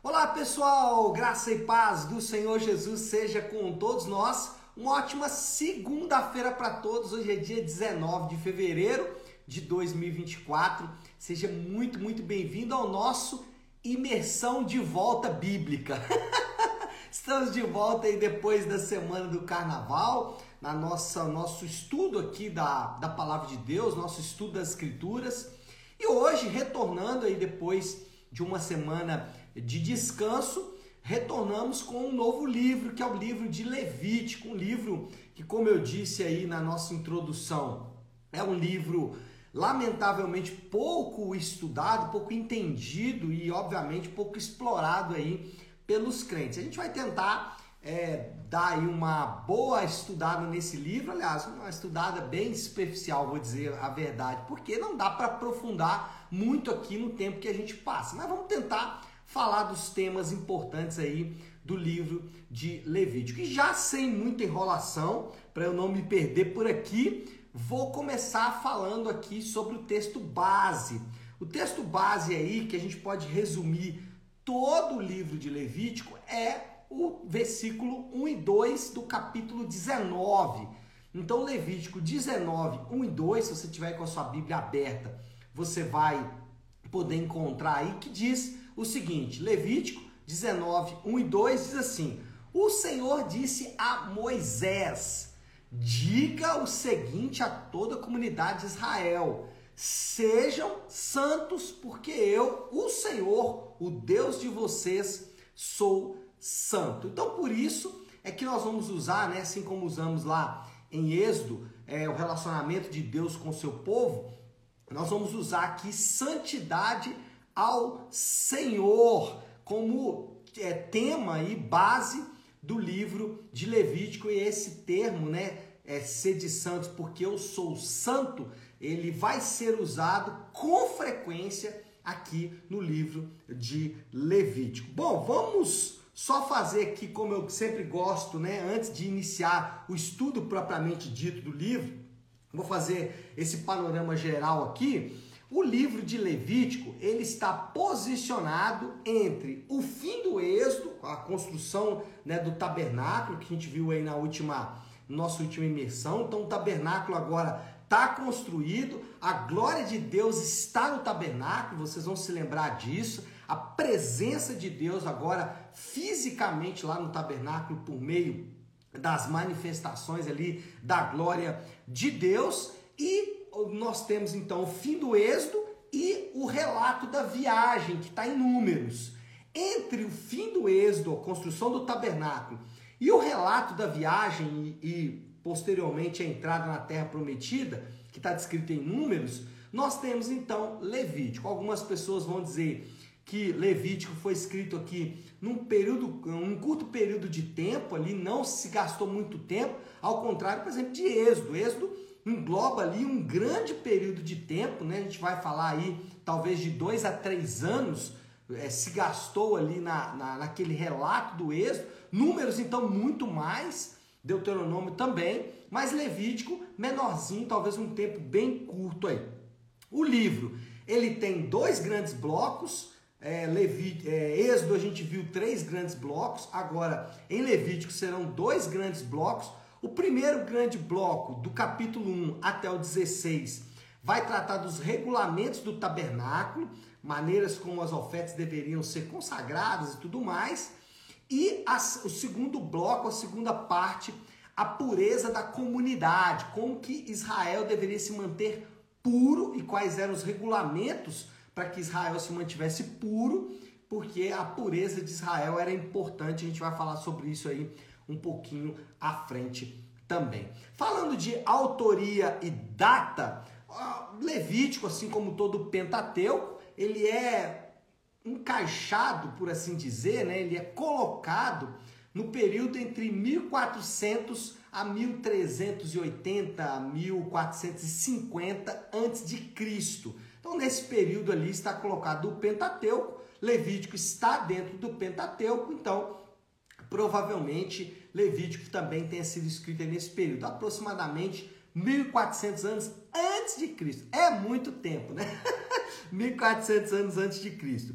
Olá pessoal, graça e paz do Senhor Jesus seja com todos nós. Uma ótima segunda-feira para todos. Hoje é dia 19 de fevereiro de 2024. Seja muito, muito bem-vindo ao nosso Imersão de Volta Bíblica. Estamos de volta aí depois da semana do Carnaval, na nossa nosso estudo aqui da, da Palavra de Deus, nosso estudo das Escrituras. E hoje, retornando aí depois de uma semana de descanso, retornamos com um novo livro, que é o livro de Levítico, um livro que, como eu disse aí na nossa introdução, é um livro lamentavelmente pouco estudado, pouco entendido e, obviamente, pouco explorado aí pelos crentes. A gente vai tentar é, dar aí uma boa estudada nesse livro, aliás, uma estudada bem superficial, vou dizer a verdade, porque não dá para aprofundar muito aqui no tempo que a gente passa. Mas vamos tentar falar dos temas importantes aí do livro de Levítico. E já sem muita enrolação, para eu não me perder por aqui, vou começar falando aqui sobre o texto base. O texto base aí, que a gente pode resumir todo o livro de Levítico, é o versículo 1 e 2 do capítulo 19. Então, Levítico 19, 1 e 2, se você tiver com a sua Bíblia aberta, você vai poder encontrar aí que diz o seguinte: Levítico 19, 1 e 2 diz assim: O Senhor disse a Moisés: Diga o seguinte a toda a comunidade de Israel: Sejam santos, porque eu, o Senhor, o Deus de vocês, sou santo. Então, por isso é que nós vamos usar, né, assim como usamos lá em Êxodo, é, o relacionamento de Deus com o seu povo, nós vamos usar aqui santidade ao Senhor como é, tema e base do livro de Levítico e esse termo, né, é ser de santos porque eu sou santo, ele vai ser usado com frequência aqui no livro de Levítico. Bom, vamos só fazer aqui como eu sempre gosto, né, antes de iniciar o estudo propriamente dito do livro, vou fazer esse panorama geral aqui o livro de Levítico, ele está posicionado entre o fim do êxodo, a construção né, do tabernáculo, que a gente viu aí na última, nossa última imersão. Então o tabernáculo agora está construído, a glória de Deus está no tabernáculo, vocês vão se lembrar disso. A presença de Deus agora fisicamente lá no tabernáculo por meio das manifestações ali da glória de Deus e nós temos então o fim do êxodo e o relato da viagem, que está em números. Entre o fim do êxodo, a construção do tabernáculo, e o relato da viagem e, e posteriormente a entrada na terra prometida, que está descrito em números, nós temos então Levítico. Algumas pessoas vão dizer que Levítico foi escrito aqui num período, um curto período de tempo ali, não se gastou muito tempo, ao contrário, por exemplo, de Êxodo. Êxodo engloba ali um grande período de tempo, né? A gente vai falar aí talvez de dois a três anos é, se gastou ali na, na, naquele relato do êxodo, números então muito mais, Deuteronômio também, mas Levítico menorzinho, talvez um tempo bem curto aí. O livro ele tem dois grandes blocos, é, Leví, é, Êxodo a gente viu três grandes blocos, agora em Levítico serão dois grandes blocos. O primeiro grande bloco, do capítulo 1 até o 16, vai tratar dos regulamentos do tabernáculo, maneiras como as ofertas deveriam ser consagradas e tudo mais. E o segundo bloco, a segunda parte, a pureza da comunidade, como que Israel deveria se manter puro e quais eram os regulamentos para que Israel se mantivesse puro, porque a pureza de Israel era importante, a gente vai falar sobre isso aí um pouquinho à frente também. Falando de autoria e data, Levítico, assim como todo Pentateuco, ele é encaixado, por assim dizer, né? ele é colocado no período entre 1400 a 1380, 1450 antes de Cristo. Então, nesse período ali está colocado o Pentateuco, Levítico está dentro do Pentateuco, então Provavelmente Levítico também tenha sido escrito nesse período, aproximadamente 1400 anos antes de Cristo. É muito tempo, né? 1400 anos antes de Cristo.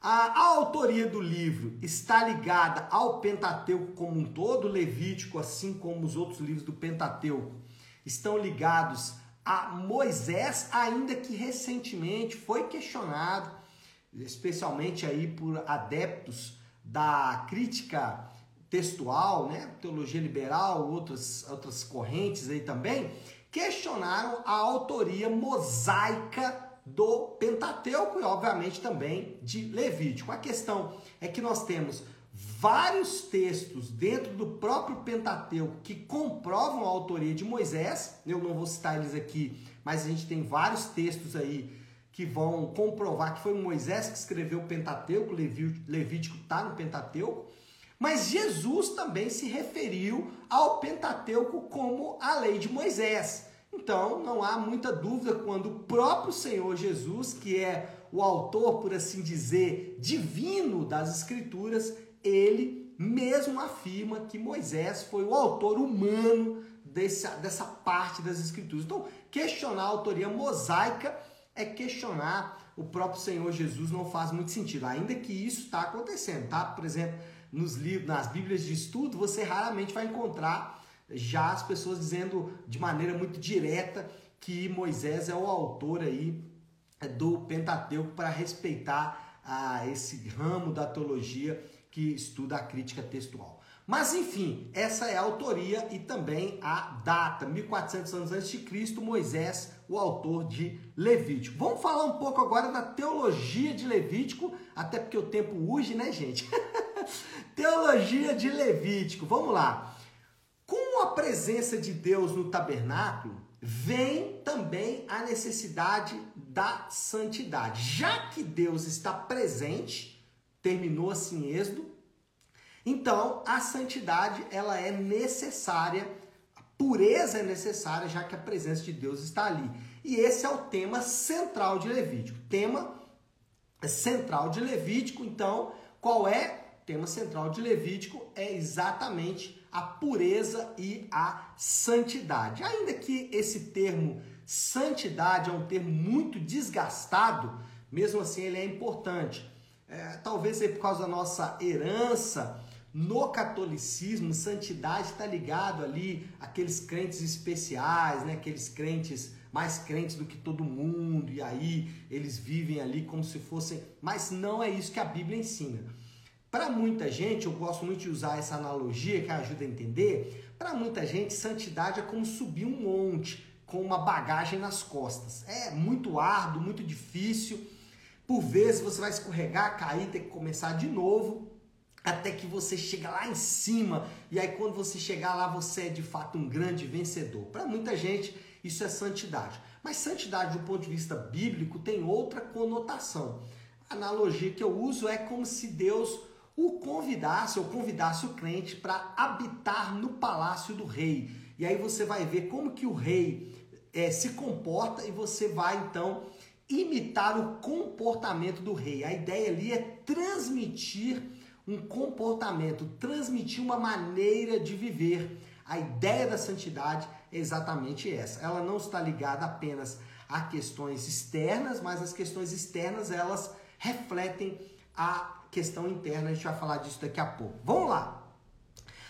A, a, autoria do livro está ligada ao Pentateuco como um todo, Levítico, assim como os outros livros do Pentateuco, estão ligados a Moisés, ainda que recentemente foi questionado, especialmente aí por adeptos da crítica textual, né, teologia liberal, outras, outras correntes aí também, questionaram a autoria mosaica do Pentateuco e, obviamente, também de Levítico. A questão é que nós temos vários textos dentro do próprio Pentateuco que comprovam a autoria de Moisés. Eu não vou citar eles aqui, mas a gente tem vários textos aí que vão comprovar que foi Moisés que escreveu o Pentateuco, Levítico está no Pentateuco. Mas Jesus também se referiu ao Pentateuco como a lei de Moisés. Então, não há muita dúvida quando o próprio Senhor Jesus, que é o autor, por assim dizer, divino das Escrituras, ele mesmo afirma que Moisés foi o autor humano dessa, dessa parte das Escrituras. Então, questionar a autoria mosaica é questionar o próprio Senhor Jesus, não faz muito sentido, ainda que isso está acontecendo, tá? Por exemplo, nos livros, nas Bíblias de estudo, você raramente vai encontrar já as pessoas dizendo de maneira muito direta que Moisés é o autor aí é, do Pentateuco para respeitar ah, esse ramo da teologia que estuda a crítica textual. Mas enfim, essa é a autoria e também a data, 1400 anos antes de Cristo, Moisés, o autor de Levítico. Vamos falar um pouco agora da teologia de Levítico, até porque o tempo urge, né, gente? teologia de Levítico. Vamos lá. Com a presença de Deus no tabernáculo, vem também a necessidade da santidade. Já que Deus está presente, terminou assim Êxodo, então a santidade ela é necessária, pureza é necessária, já que a presença de Deus está ali. E esse é o tema central de Levítico. Tema central de Levítico, então, qual é? O tema central de Levítico é exatamente a pureza e a santidade. Ainda que esse termo santidade é um termo muito desgastado, mesmo assim ele é importante. É, talvez por causa da nossa herança no catolicismo, santidade está ligado ali àqueles crentes especiais, né? aqueles crentes mais crentes do que todo mundo, e aí eles vivem ali como se fossem. Mas não é isso que a Bíblia ensina. Para muita gente, eu gosto muito de usar essa analogia que ajuda a entender. Para muita gente, santidade é como subir um monte com uma bagagem nas costas. É muito árduo, muito difícil. Por vezes você vai escorregar, cair, ter que começar de novo, até que você chega lá em cima. E aí quando você chegar lá, você é de fato um grande vencedor. Para muita gente, isso é santidade. Mas santidade do ponto de vista bíblico tem outra conotação. A analogia que eu uso é como se Deus o convidasse ou convidasse o crente para habitar no palácio do rei. E aí você vai ver como que o rei é, se comporta e você vai então imitar o comportamento do rei. A ideia ali é transmitir um comportamento, transmitir uma maneira de viver. A ideia da santidade é exatamente essa. Ela não está ligada apenas a questões externas, mas as questões externas elas refletem a questão interna, a gente vai falar disso daqui a pouco. Vamos lá.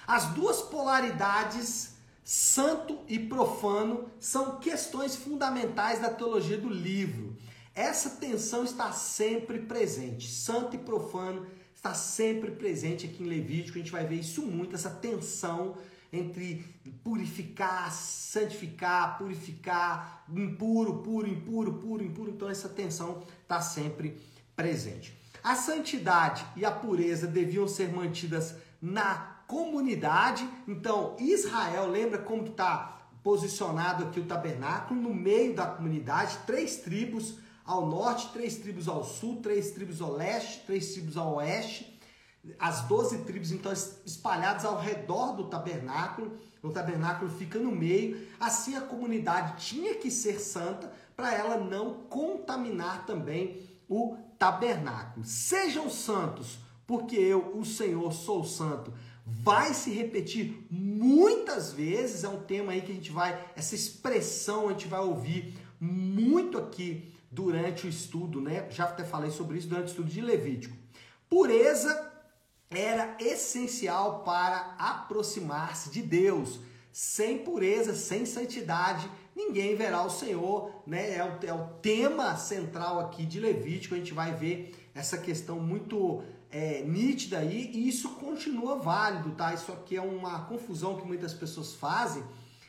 As duas polaridades, santo e profano, são questões fundamentais da teologia do livro. Essa tensão está sempre presente. Santo e profano está sempre presente aqui em Levítico. A gente vai ver isso muito, essa tensão entre purificar, santificar, purificar, impuro, puro, impuro, puro, impuro. Então essa tensão está sempre presente. A santidade e a pureza deviam ser mantidas na comunidade. Então, Israel, lembra como está posicionado aqui o tabernáculo? No meio da comunidade, três tribos ao norte, três tribos ao sul, três tribos ao leste, três tribos ao oeste. As doze tribos, então, espalhadas ao redor do tabernáculo. O tabernáculo fica no meio. Assim, a comunidade tinha que ser santa para ela não contaminar também o tabernáculo. Sejam santos, porque eu, o Senhor, sou santo. Vai se repetir muitas vezes, é um tema aí que a gente vai, essa expressão a gente vai ouvir muito aqui durante o estudo, né? Já até falei sobre isso durante o estudo de Levítico. Pureza era essencial para aproximar-se de Deus. Sem pureza, sem santidade, ninguém verá o Senhor, né? É o, é o tema central aqui de Levítico. A gente vai ver essa questão muito é, nítida aí e isso continua válido, tá? Isso aqui é uma confusão que muitas pessoas fazem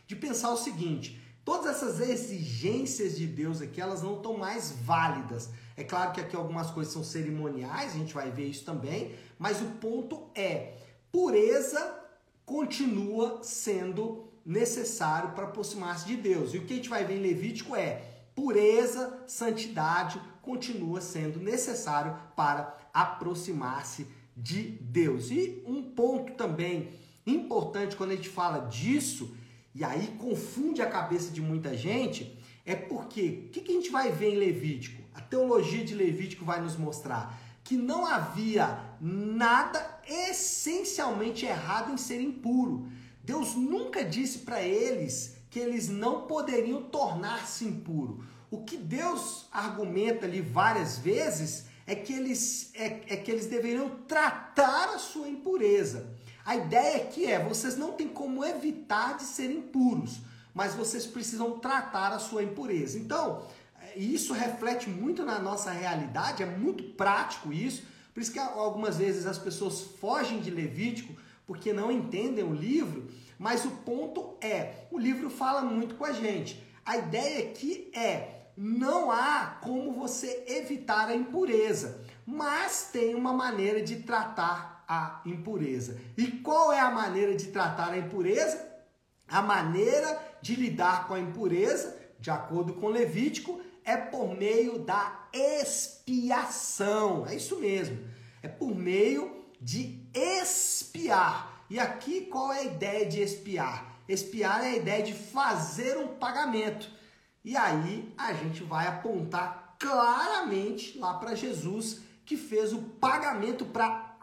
de pensar o seguinte: todas essas exigências de Deus aqui, elas não estão mais válidas. É claro que aqui algumas coisas são cerimoniais, a gente vai ver isso também, mas o ponto é: pureza continua sendo necessário para aproximar-se de Deus. E o que a gente vai ver em Levítico é pureza, santidade continua sendo necessário para aproximar-se de Deus. E um ponto também importante quando a gente fala disso, e aí confunde a cabeça de muita gente, é porque o que, que a gente vai ver em Levítico? A teologia de Levítico vai nos mostrar que não havia nada essencialmente errado em ser impuro. Deus nunca disse para eles que eles não poderiam tornar-se impuro. O que Deus argumenta ali várias vezes é que eles, é, é que eles deveriam tratar a sua impureza. A ideia aqui é: vocês não têm como evitar de serem puros, mas vocês precisam tratar a sua impureza. Então, isso reflete muito na nossa realidade, é muito prático isso. Por isso que algumas vezes as pessoas fogem de Levítico porque não entendem o livro, mas o ponto é, o livro fala muito com a gente. A ideia aqui é não há como você evitar a impureza, mas tem uma maneira de tratar a impureza. E qual é a maneira de tratar a impureza? A maneira de lidar com a impureza, de acordo com Levítico, é por meio da expiação. É isso mesmo. É por meio de expiar. E aqui qual é a ideia de expiar? Expiar é a ideia de fazer um pagamento. E aí a gente vai apontar claramente lá para Jesus que fez o pagamento para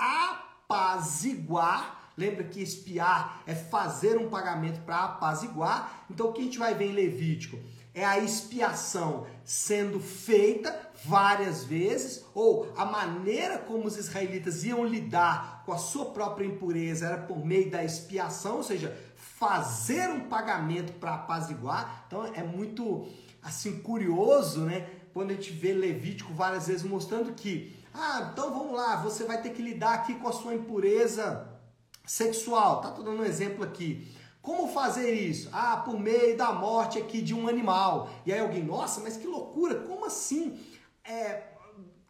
apaziguar. Lembra que espiar é fazer um pagamento para apaziguar? Então o que a gente vai ver em Levítico? É a expiação sendo feita várias vezes, ou a maneira como os israelitas iam lidar com a sua própria impureza era por meio da expiação, ou seja, fazer um pagamento para apaziguar. Então é muito assim curioso, né? Quando a gente vê Levítico várias vezes mostrando que, ah, então vamos lá, você vai ter que lidar aqui com a sua impureza sexual. Tá tô dando um exemplo aqui. Como fazer isso? Ah, por meio da morte aqui de um animal. E aí alguém, nossa, mas que loucura, como assim é,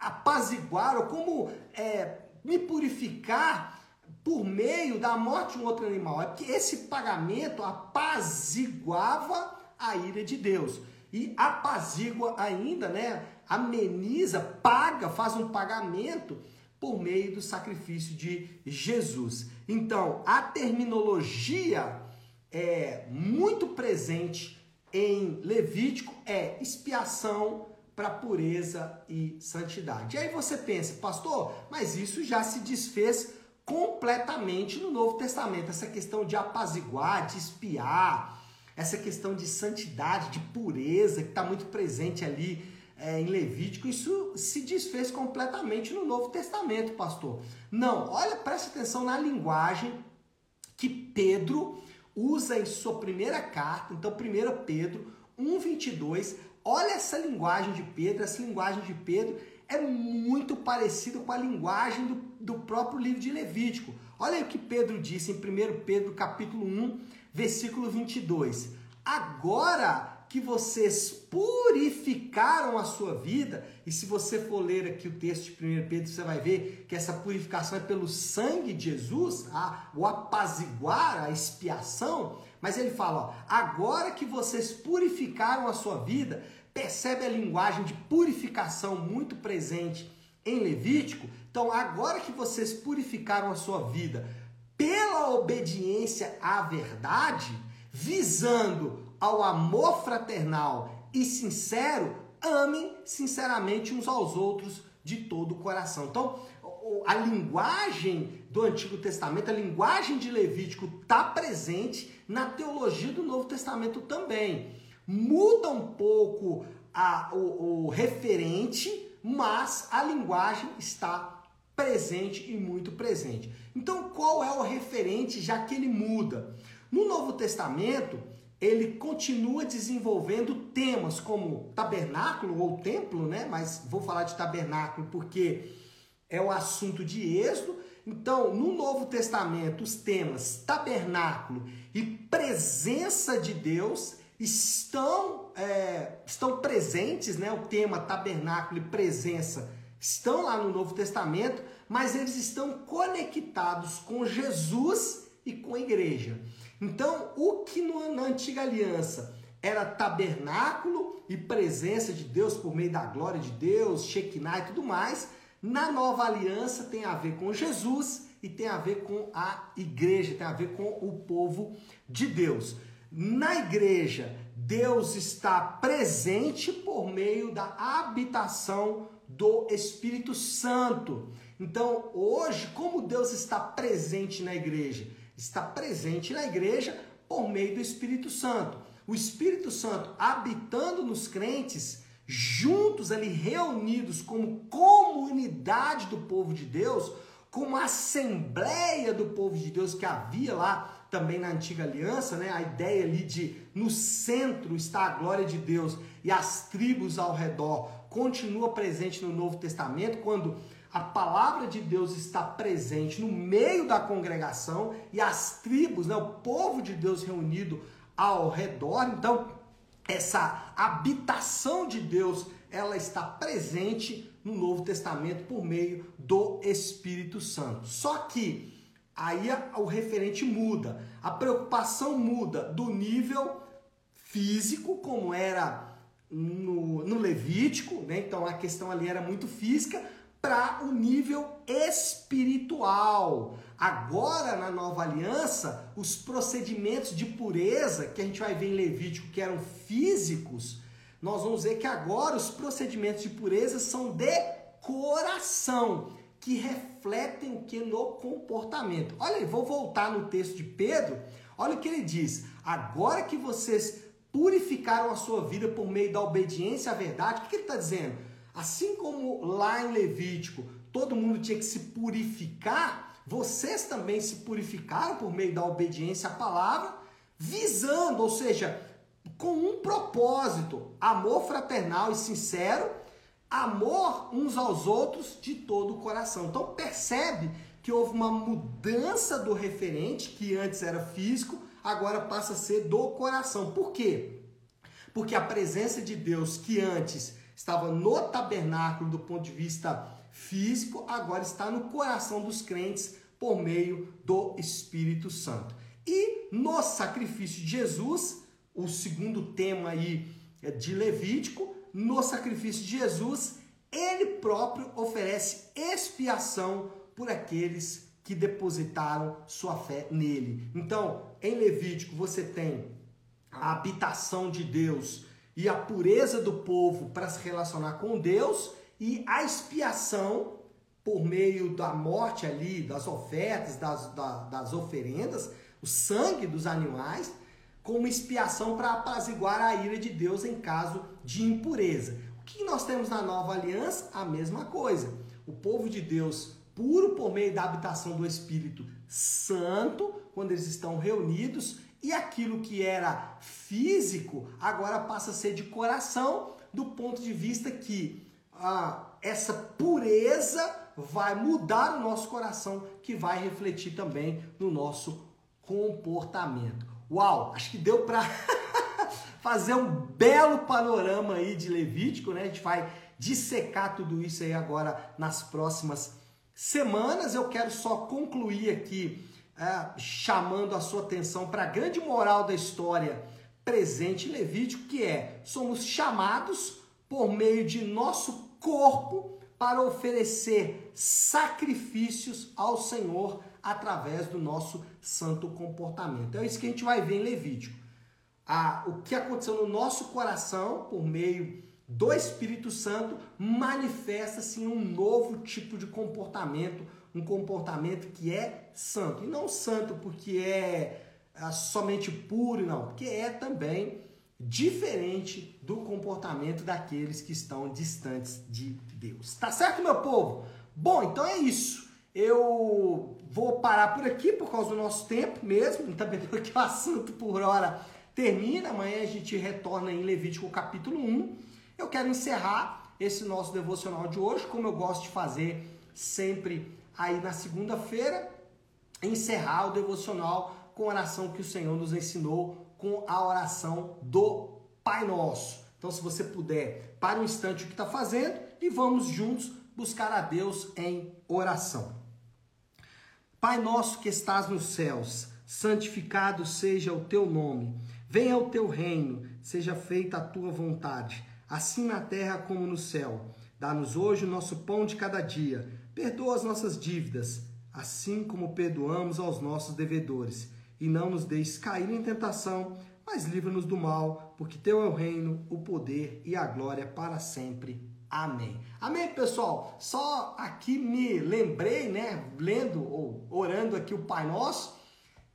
apaziguar ou como é, me purificar por meio da morte de um outro animal. É porque esse pagamento apaziguava a ira de Deus. E apazigua ainda, né? Ameniza, paga, faz um pagamento por meio do sacrifício de Jesus. Então, a terminologia é muito presente em Levítico é expiação para pureza e santidade. E aí você pensa, pastor, mas isso já se desfez completamente no Novo Testamento. Essa questão de apaziguar, de espiar, essa questão de santidade, de pureza, que está muito presente ali é, em Levítico, isso se desfez completamente no Novo Testamento, pastor. Não, olha, preste atenção na linguagem que Pedro usa em sua primeira carta, então 1 Pedro 1,22. Olha essa linguagem de Pedro, essa linguagem de Pedro é muito parecido com a linguagem do, do próprio livro de Levítico. Olha o que Pedro disse em 1 Pedro capítulo 1, versículo 22. Agora que vocês purificaram a sua vida, e se você for ler aqui o texto de 1 Pedro, você vai ver que essa purificação é pelo sangue de Jesus, a, o apaziguar, a expiação, mas ele fala, ó, agora que vocês purificaram a sua vida, Percebe a linguagem de purificação muito presente em Levítico? Então, agora que vocês purificaram a sua vida pela obediência à verdade, visando ao amor fraternal e sincero, amem sinceramente uns aos outros de todo o coração. Então, a linguagem do Antigo Testamento, a linguagem de Levítico está presente na teologia do Novo Testamento também muda um pouco a, o, o referente, mas a linguagem está presente presente e muito presente. Então, qual é o referente já que ele muda? No Novo Testamento, ele continua desenvolvendo temas como tabernáculo ou templo, né? Mas vou falar de tabernáculo porque é o assunto de Êxodo. Então, no Novo Testamento, os temas tabernáculo e presença de Deus estão, é, estão presentes, né? O tema tabernáculo e presença estão lá no Novo Testamento, mas eles estão conectados com Jesus e com a igreja. Então, o que na antiga aliança era tabernáculo e presença de Deus por meio da glória de Deus, Shekinah e tudo mais, na nova aliança tem a ver com Jesus e tem a ver com a igreja, tem a ver com o povo de Deus. Na igreja, Deus está presente por meio da habitação do Espírito Santo. Então, hoje, como Deus está presente na igreja? Está presente na igreja por meio do Espírito Santo. O Espírito Santo habitando nos crentes, juntos ali reunidos como comunidade do povo de Deus, como assembleia do povo de Deus que havia lá também na antiga aliança, né? A ideia ali de no centro está a glória de Deus e as tribos ao redor continua presente no Novo Testamento quando a palavra de Deus está presente no meio da congregação e as tribos, né, o povo de Deus reunido ao redor. Então, essa habitação de Deus, ela está presente no Novo Testamento por meio do Espírito Santo. Só que aí o referente muda, a preocupação muda do nível físico, como era no, no Levítico, né? então a questão ali era muito física, para o nível espiritual. Agora, na nova aliança, os procedimentos de pureza que a gente vai ver em Levítico, que eram físicos, nós vamos ver que agora os procedimentos de pureza são de coração, que refletem o que no comportamento. Olha aí, vou voltar no texto de Pedro. Olha o que ele diz: agora que vocês purificaram a sua vida por meio da obediência à verdade, o que ele está dizendo? Assim como lá em Levítico todo mundo tinha que se purificar, vocês também se purificaram por meio da obediência à palavra, visando, ou seja, com um propósito, amor fraternal e sincero, amor uns aos outros de todo o coração. Então percebe que houve uma mudança do referente, que antes era físico, agora passa a ser do coração. Por quê? Porque a presença de Deus que antes estava no tabernáculo do ponto de vista físico, agora está no coração dos crentes por meio do Espírito Santo. E no sacrifício de Jesus, o segundo tema aí é de Levítico, no sacrifício de Jesus, ele próprio oferece expiação por aqueles que depositaram sua fé nele. Então, em Levítico você tem a habitação de Deus e a pureza do povo para se relacionar com Deus e a expiação por meio da morte ali, das ofertas, das, das oferendas, o sangue dos animais, como expiação para apaziguar a ira de Deus em caso de impureza. O que nós temos na nova aliança? A mesma coisa. O povo de Deus puro por meio da habitação do Espírito Santo, quando eles estão reunidos, e aquilo que era físico agora passa a ser de coração, do ponto de vista que ah, essa pureza vai mudar o nosso coração, que vai refletir também no nosso comportamento. Uau, acho que deu para fazer um belo panorama aí de Levítico, né? A gente vai dissecar tudo isso aí agora nas próximas semanas. Eu quero só concluir aqui é, chamando a sua atenção para a grande moral da história presente em Levítico, que é: somos chamados por meio de nosso corpo para oferecer sacrifícios ao Senhor através do nosso santo comportamento. É isso que a gente vai ver em Levítico. Ah, o que aconteceu no nosso coração por meio do Espírito Santo manifesta-se em um novo tipo de comportamento, um comportamento que é santo. E não santo porque é, é somente puro, não, porque é também diferente do comportamento daqueles que estão distantes de Deus. Tá certo, meu povo? Bom, então é isso. Eu vou parar por aqui por causa do nosso tempo mesmo. Também porque o assunto por hora termina. Amanhã a gente retorna em Levítico capítulo 1. Eu quero encerrar esse nosso devocional de hoje, como eu gosto de fazer sempre aí na segunda-feira, encerrar o devocional com a oração que o Senhor nos ensinou, com a oração do Pai Nosso. Então, se você puder, para um instante o que está fazendo e vamos juntos buscar a Deus em oração. Pai nosso que estás nos céus, santificado seja o teu nome. Venha o teu reino, seja feita a tua vontade, assim na terra como no céu. Dá-nos hoje o nosso pão de cada dia. Perdoa as nossas dívidas, assim como perdoamos aos nossos devedores. E não nos deixes cair em tentação, mas livra-nos do mal, porque teu é o reino, o poder e a glória para sempre. Amém. Amém, pessoal. Só aqui me lembrei, né, lendo ou orando aqui o Pai Nosso,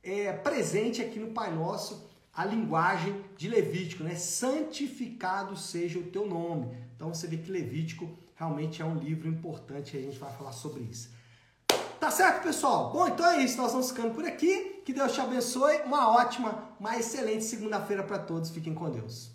é presente aqui no Pai Nosso a linguagem de Levítico, né? Santificado seja o teu nome. Então você vê que Levítico realmente é um livro importante e a gente vai falar sobre isso. Tá certo, pessoal? Bom, então é isso. Nós vamos ficando por aqui. Que Deus te abençoe. Uma ótima, uma excelente segunda-feira para todos. Fiquem com Deus.